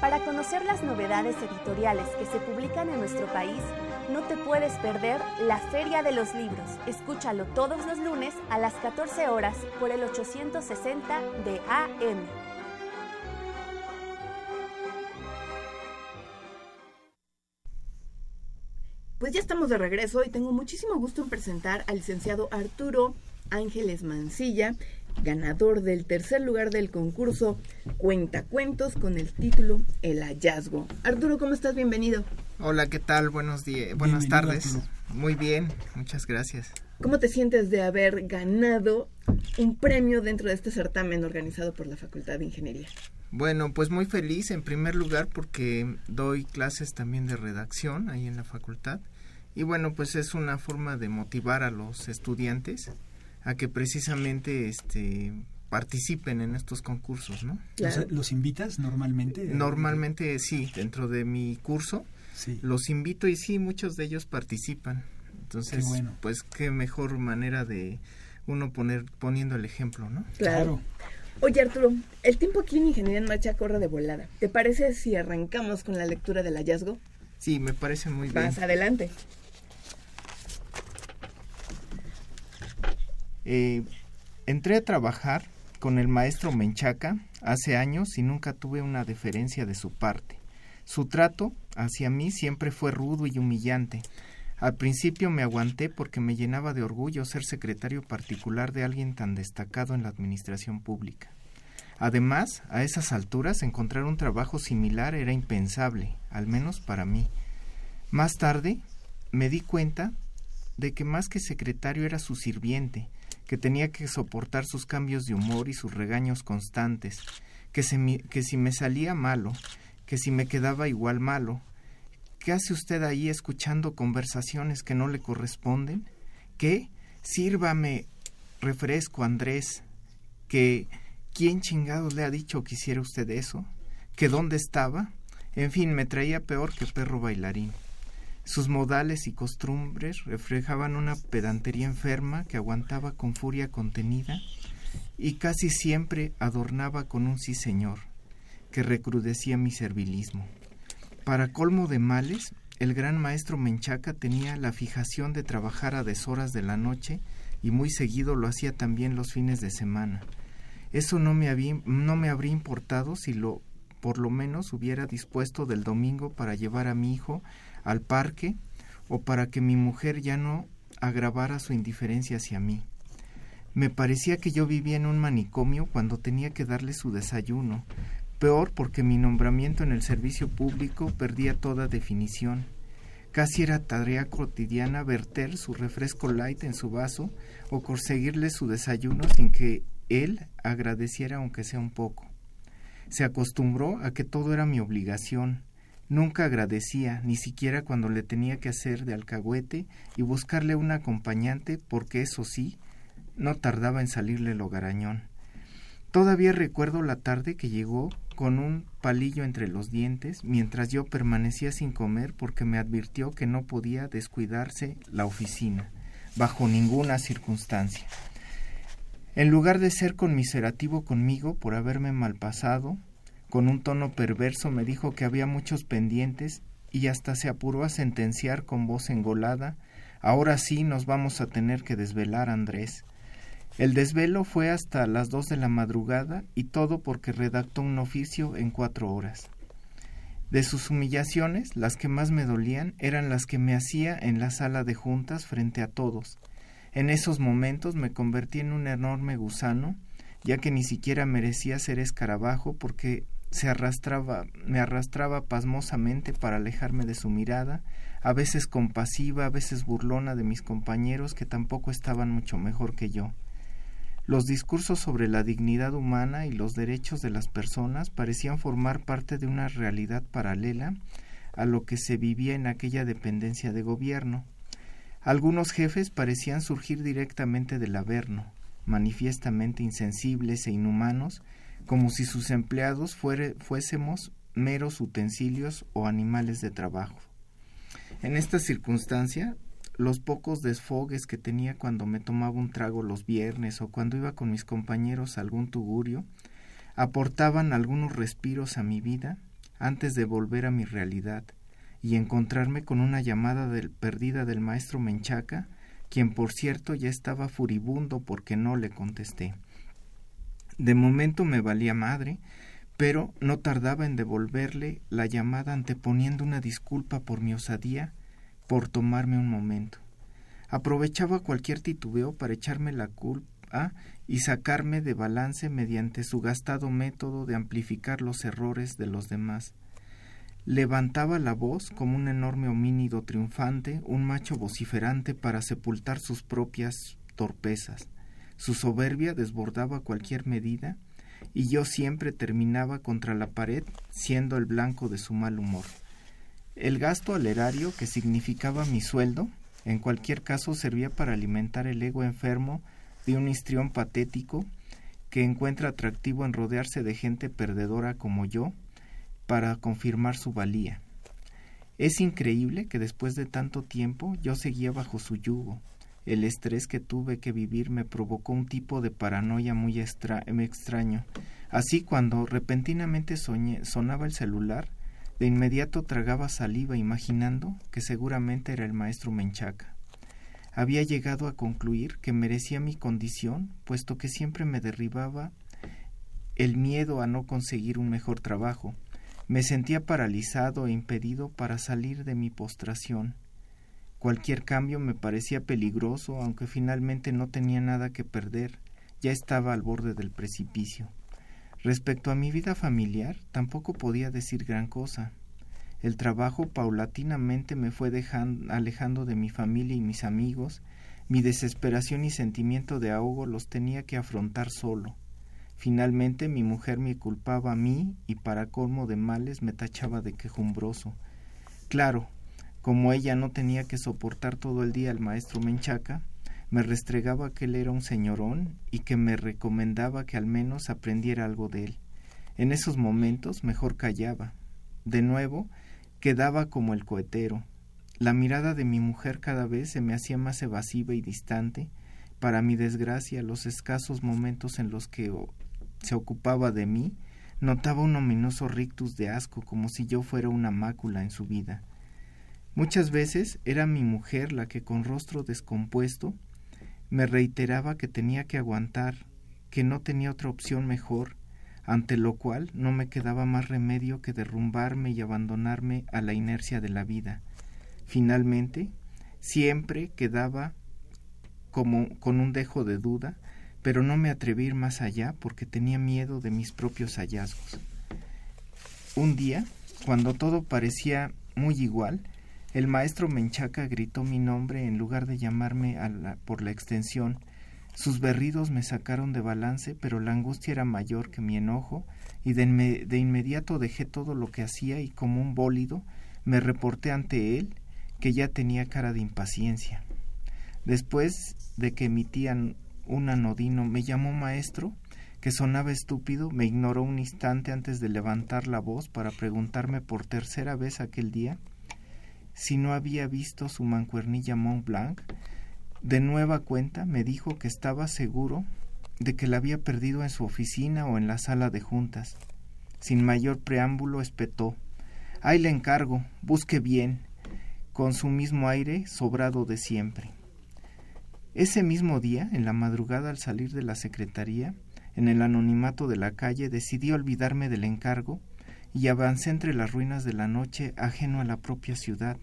Para conocer las novedades editoriales que se publican en nuestro país, no te puedes perder la Feria de los Libros. Escúchalo todos los lunes a las 14 horas por el 860 de AM. Pues ya estamos de regreso y tengo muchísimo gusto en presentar al licenciado Arturo Ángeles Mancilla, ganador del tercer lugar del concurso Cuentacuentos con el título El hallazgo. Arturo, ¿cómo estás? Bienvenido. Hola, ¿qué tal? Buenos días, buenas tardes. Muy bien, muchas gracias. ¿Cómo te sientes de haber ganado un premio dentro de este certamen organizado por la Facultad de Ingeniería? Bueno, pues muy feliz en primer lugar porque doy clases también de redacción ahí en la facultad y bueno, pues es una forma de motivar a los estudiantes a que precisamente este participen en estos concursos, ¿no? ¿Los, invitas normalmente? Normalmente sí, dentro de mi curso sí. los invito y sí, muchos de ellos participan. Entonces, pues qué mejor manera de uno poner poniendo el ejemplo, ¿no? Claro. Oye Arturo, el tiempo aquí en Ingeniería en Marcha corre de volada. ¿Te parece si arrancamos con la lectura del hallazgo? Sí, me parece muy bien. Más adelante. Eh, entré a trabajar con el maestro Menchaca hace años y nunca tuve una deferencia de su parte. Su trato hacia mí siempre fue rudo y humillante. Al principio me aguanté porque me llenaba de orgullo ser secretario particular de alguien tan destacado en la administración pública. Además, a esas alturas encontrar un trabajo similar era impensable, al menos para mí. Más tarde me di cuenta de que más que secretario era su sirviente, que tenía que soportar sus cambios de humor y sus regaños constantes, que, que si me salía malo, que si me quedaba igual malo. ¿Qué hace usted ahí escuchando conversaciones que no le corresponden? ¿Qué? Sírvame refresco, Andrés. ¿Que quién chingados le ha dicho que hiciera usted eso? ¿Que dónde estaba? En fin, me traía peor que perro bailarín. Sus modales y costumbres reflejaban una pedantería enferma que aguantaba con furia contenida y casi siempre adornaba con un sí señor, que recrudecía mi servilismo. Para colmo de males, el gran maestro Menchaca tenía la fijación de trabajar a deshoras de la noche y muy seguido lo hacía también los fines de semana. Eso no me, había, no me habría importado si lo por lo menos hubiera dispuesto del domingo para llevar a mi hijo al parque o para que mi mujer ya no agravara su indiferencia hacia mí. Me parecía que yo vivía en un manicomio cuando tenía que darle su desayuno, peor porque mi nombramiento en el servicio público perdía toda definición. Casi era tarea cotidiana verter su refresco light en su vaso o conseguirle su desayuno sin que él agradeciera aunque sea un poco. Se acostumbró a que todo era mi obligación. Nunca agradecía, ni siquiera cuando le tenía que hacer de alcahuete y buscarle un acompañante, porque eso sí, no tardaba en salirle el hogarañón. Todavía recuerdo la tarde que llegó con un palillo entre los dientes, mientras yo permanecía sin comer porque me advirtió que no podía descuidarse la oficina, bajo ninguna circunstancia. En lugar de ser conmiserativo conmigo por haberme malpasado, con un tono perverso me dijo que había muchos pendientes y hasta se apuró a sentenciar con voz engolada Ahora sí nos vamos a tener que desvelar, Andrés. El desvelo fue hasta las dos de la madrugada y todo porque redactó un oficio en cuatro horas. De sus humillaciones, las que más me dolían eran las que me hacía en la sala de juntas frente a todos. En esos momentos me convertí en un enorme gusano, ya que ni siquiera merecía ser escarabajo porque se arrastraba, me arrastraba pasmosamente para alejarme de su mirada, a veces compasiva, a veces burlona de mis compañeros que tampoco estaban mucho mejor que yo. Los discursos sobre la dignidad humana y los derechos de las personas parecían formar parte de una realidad paralela a lo que se vivía en aquella dependencia de gobierno. Algunos jefes parecían surgir directamente del Averno, manifiestamente insensibles e inhumanos, como si sus empleados fuésemos meros utensilios o animales de trabajo. En esta circunstancia, los pocos desfogues que tenía cuando me tomaba un trago los viernes o cuando iba con mis compañeros a algún tugurio, aportaban algunos respiros a mi vida antes de volver a mi realidad y encontrarme con una llamada perdida del maestro Menchaca, quien por cierto ya estaba furibundo porque no le contesté. De momento me valía madre, pero no tardaba en devolverle la llamada anteponiendo una disculpa por mi osadía por tomarme un momento. Aprovechaba cualquier titubeo para echarme la culpa y sacarme de balance mediante su gastado método de amplificar los errores de los demás. Levantaba la voz como un enorme homínido triunfante, un macho vociferante para sepultar sus propias torpezas. Su soberbia desbordaba cualquier medida y yo siempre terminaba contra la pared siendo el blanco de su mal humor. El gasto al erario, que significaba mi sueldo, en cualquier caso servía para alimentar el ego enfermo de un histrión patético que encuentra atractivo en rodearse de gente perdedora como yo para confirmar su valía. Es increíble que después de tanto tiempo yo seguía bajo su yugo. El estrés que tuve que vivir me provocó un tipo de paranoia muy extraño. Así cuando repentinamente sonaba el celular, de inmediato tragaba saliva imaginando que seguramente era el maestro Menchaca. Había llegado a concluir que merecía mi condición, puesto que siempre me derribaba el miedo a no conseguir un mejor trabajo. Me sentía paralizado e impedido para salir de mi postración. Cualquier cambio me parecía peligroso, aunque finalmente no tenía nada que perder, ya estaba al borde del precipicio. Respecto a mi vida familiar, tampoco podía decir gran cosa. El trabajo paulatinamente me fue dejando, alejando de mi familia y mis amigos, mi desesperación y sentimiento de ahogo los tenía que afrontar solo. Finalmente mi mujer me culpaba a mí y para colmo de males me tachaba de quejumbroso. Claro, como ella no tenía que soportar todo el día al maestro Menchaca, me restregaba que él era un señorón y que me recomendaba que al menos aprendiera algo de él. En esos momentos mejor callaba. De nuevo, quedaba como el cohetero. La mirada de mi mujer cada vez se me hacía más evasiva y distante, Para mi desgracia, los escasos momentos en los que se ocupaba de mí, notaba un ominoso rictus de asco como si yo fuera una mácula en su vida. Muchas veces era mi mujer la que con rostro descompuesto me reiteraba que tenía que aguantar, que no tenía otra opción mejor, ante lo cual no me quedaba más remedio que derrumbarme y abandonarme a la inercia de la vida. Finalmente, siempre quedaba como con un dejo de duda, pero no me atreví ir más allá porque tenía miedo de mis propios hallazgos. Un día, cuando todo parecía muy igual, el maestro Menchaca gritó mi nombre en lugar de llamarme por la extensión. Sus berridos me sacaron de balance, pero la angustia era mayor que mi enojo, y de, de inmediato dejé todo lo que hacía y como un bólido me reporté ante él, que ya tenía cara de impaciencia. Después de que emitían un anodino me llamó maestro, que sonaba estúpido, me ignoró un instante antes de levantar la voz para preguntarme por tercera vez aquel día si no había visto su mancuernilla Mont Blanc. De nueva cuenta me dijo que estaba seguro de que la había perdido en su oficina o en la sala de juntas. Sin mayor preámbulo espetó. Ahí le encargo, busque bien, con su mismo aire sobrado de siempre. Ese mismo día, en la madrugada al salir de la secretaría, en el anonimato de la calle, decidí olvidarme del encargo y avancé entre las ruinas de la noche ajeno a la propia ciudad.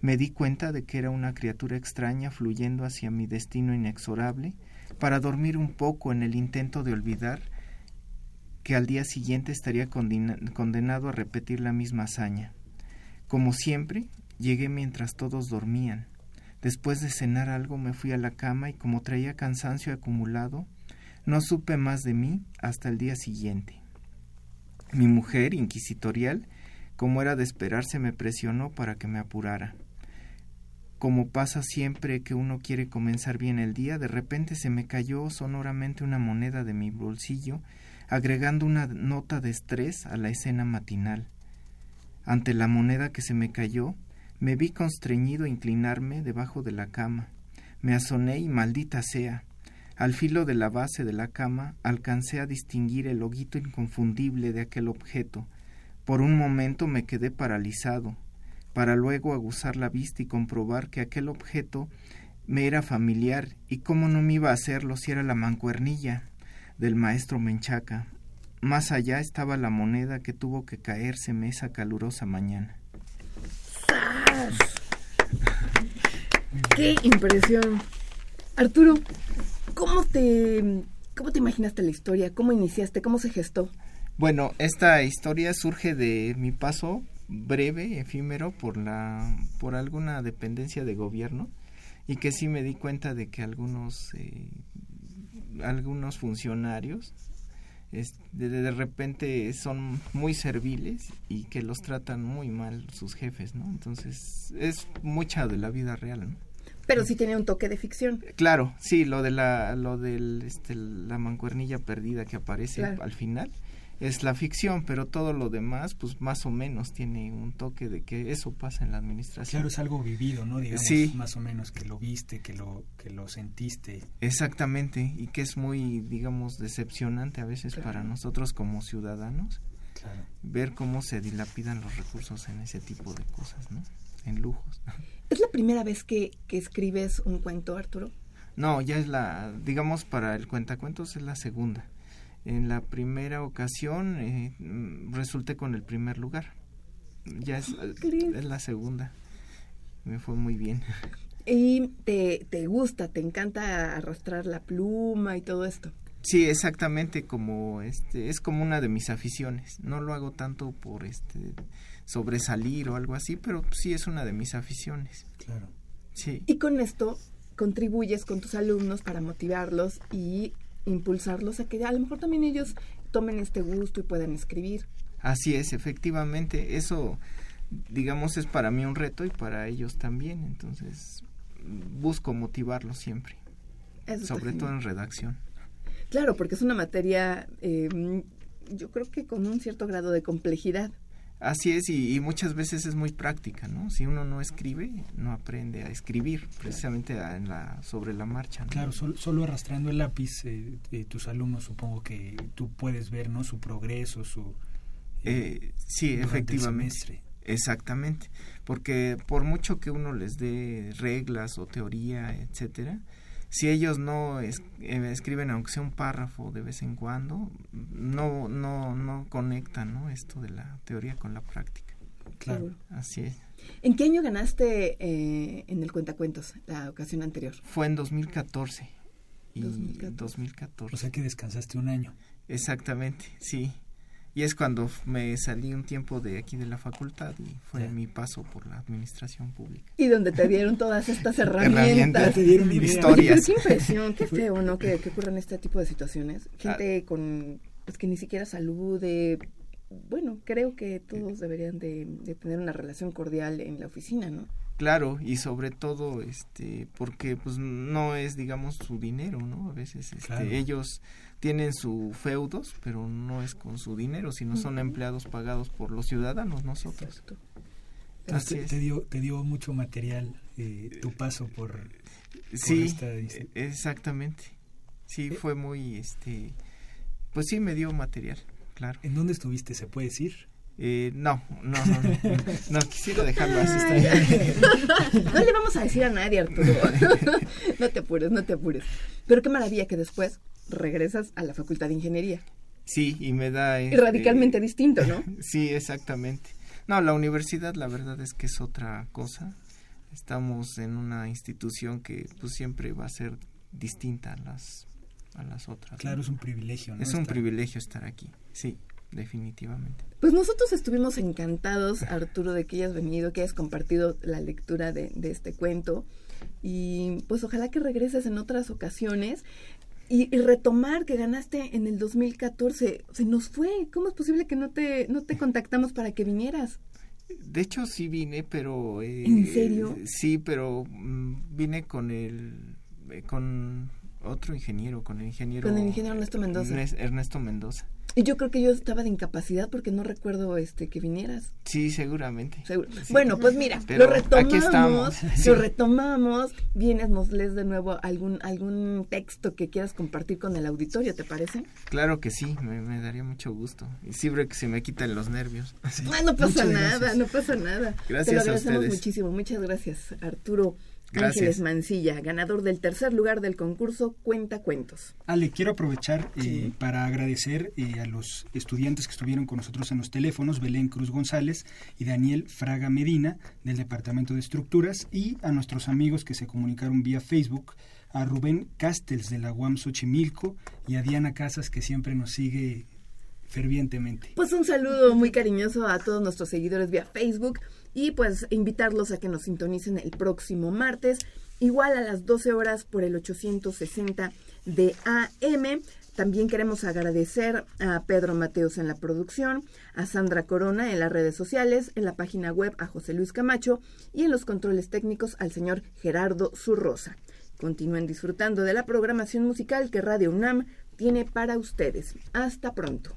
Me di cuenta de que era una criatura extraña fluyendo hacia mi destino inexorable para dormir un poco en el intento de olvidar que al día siguiente estaría condenado a repetir la misma hazaña. Como siempre, llegué mientras todos dormían. Después de cenar algo me fui a la cama y como traía cansancio acumulado, no supe más de mí hasta el día siguiente. Mi mujer, inquisitorial, como era de esperarse, me presionó para que me apurara. Como pasa siempre que uno quiere comenzar bien el día, de repente se me cayó sonoramente una moneda de mi bolsillo, agregando una nota de estrés a la escena matinal. Ante la moneda que se me cayó, me vi constreñido a inclinarme debajo de la cama. Me asoné y maldita sea. Al filo de la base de la cama alcancé a distinguir el loguito inconfundible de aquel objeto. Por un momento me quedé paralizado, para luego aguzar la vista y comprobar que aquel objeto me era familiar y cómo no me iba a hacerlo si era la mancuernilla del maestro Menchaca. Más allá estaba la moneda que tuvo que caérseme esa calurosa mañana. ¡Qué impresión! Arturo, ¿cómo te, ¿cómo te imaginaste la historia? ¿Cómo iniciaste? ¿Cómo se gestó? Bueno, esta historia surge de mi paso breve, efímero, por, la, por alguna dependencia de gobierno y que sí me di cuenta de que algunos, eh, algunos funcionarios de, repente son muy serviles y que los tratan muy mal sus jefes, ¿no? Entonces es mucha de la vida real, ¿no? Pero sí tiene un toque de ficción. Claro, sí, lo de la, lo del, este, la mancuernilla perdida que aparece al final es la ficción, pero todo lo demás, pues más o menos tiene un toque de que eso pasa en la administración. Claro, es algo vivido, ¿no? Digamos, sí. más o menos que lo viste, que lo que lo sentiste. Exactamente, y que es muy, digamos, decepcionante a veces para nosotros como ciudadanos ver cómo se dilapidan los recursos en ese tipo de cosas, ¿no? En lujos. ¿Es la primera vez que, que escribes un cuento, Arturo? No, ya es la, digamos, para el cuentacuentos es la segunda. En la primera ocasión eh, mm, resulté con el primer lugar. Ya es, es, la segunda. Me fue muy bien. ¿Y te, te gusta, te encanta arrastrar la pluma y todo esto? Sí, exactamente, como este es como una de mis aficiones. No lo hago tanto por este sobresalir o algo así, pero sí es una de mis aficiones. Claro. Sí. Y con esto contribuyes con tus alumnos para motivarlos y impulsarlos a que a lo mejor también ellos tomen este gusto y puedan escribir. Así es, efectivamente, eso digamos es para mí un reto y para ellos también, entonces busco motivarlos siempre, sobre todo en redacción. Claro, porque es una materia, eh, yo creo que con un cierto grado de complejidad. Así es, y, muchas veces es muy práctica, ¿no? Si uno no escribe, no aprende a escribir, precisamente en la, sobre la marcha. Claro, solo, arrastrando el lápiz, eh, eh, tus alumnos supongo que tú puedes ver, ¿no? Su progreso, su... Eh, sí, efectivamente. Exactamente, porque por mucho que uno les dé reglas o teoría, etcétera, si ellos no es, eh, escriben aunque sea un párrafo de vez en cuando, no no no conectan ¿no? esto de la teoría con la práctica. Claro. Así es. ¿En qué año ganaste eh, en el Cuentacuentos, la ocasión anterior? Fue en 2014. Y 2014. O sea que descansaste un año. Exactamente, sí. Y es cuando me salí un tiempo de aquí de la facultad y fue mi paso por la administración pública. Y donde te dieron todas estas herramientas. te dieron historias. qué impresión, qué feo, ¿no? Que, que, ocurran este tipo de situaciones. Gente ah. con, pues que ni siquiera salude. Bueno, creo que todos deberían de, de tener una relación cordial en la oficina, ¿no? Claro, y sobre todo, este, porque pues no es, digamos, su dinero, ¿no? A veces este, ellos tienen su feudos, pero no es con su dinero, sino son empleados pagados por los ciudadanos, nosotros. Así te, dio, te dio mucho material eh, tu paso por, sí, exactamente. Sí, eh, fue muy, este, pues sí me dio material, claro. ¿En dónde estuviste? ¿Se puede decir? Eh, no, no, no, no, quisiera dejarlo así. no le vamos a decir a nadie, Arturo. no te apures, no te apures. Pero qué maravilla que después regresas a la Facultad de Ingeniería. Sí, y me da... y radicalmente este, distinto, ¿no? sí, exactamente. No, la universidad la verdad es que es otra cosa. Estamos en una institución que pues siempre va a ser distinta a las, a las otras. Claro, es un privilegio. ¿no? Es un privilegio estar aquí, sí definitivamente. Pues nosotros estuvimos encantados, Arturo, de que hayas venido, que hayas compartido la lectura de, de, este cuento. Y pues ojalá que regreses en otras ocasiones. Y, retomar que ganaste en el 2014, se nos fue. ¿Cómo es posible que no te, no te contactamos para que vinieras? De hecho sí vine, pero... Eh, ¿En serio? Sí, pero mm, vine con el... Eh, con otro ingeniero, con el ingeniero... Con el ingeniero Ernesto Mendoza. Ernesto Mendoza. Y yo creo que yo estaba de incapacidad porque no recuerdo este que vinieras. Sí, seguramente. Bueno, pues mira, lo retomamos, lo retomamos. Vienes, nos lees de nuevo algún algún texto que quieras compartir con el auditorio, ¿te parece? Claro que sí, me, daría mucho gusto. Y siempre que se me quitan los nervios. Ah, no pasa nada, no pasa nada. Gracias Te lo agradecemos muchísimo. Muchas gracias, Arturo. Ángeles Mancilla, ganador del tercer lugar del concurso Cuenta Cuentos. Ale, quiero aprovechar eh, para agradecer eh, a los estudiantes que estuvieron con nosotros en los teléfonos, Belén Cruz González y Daniel Fraga Medina del Departamento de Estructuras y a nuestros amigos que se comunicaron vía Facebook, a Rubén Castells de la UAM Xochimilco y a Diana Casas que siempre nos sigue fervientemente. Pues un saludo muy cariñoso a todos nuestros seguidores vía Facebook y pues invitarlos a que nos sintonicen el próximo martes, igual a las 12 horas por el 860 de AM. También queremos agradecer a Pedro Mateos en la producción, a Sandra Corona en las redes sociales, en la página web a José Luis Camacho y en los controles técnicos al señor Gerardo Zurrosa. Continúen disfrutando de la programación musical que Radio UNAM tiene para ustedes. Hasta pronto.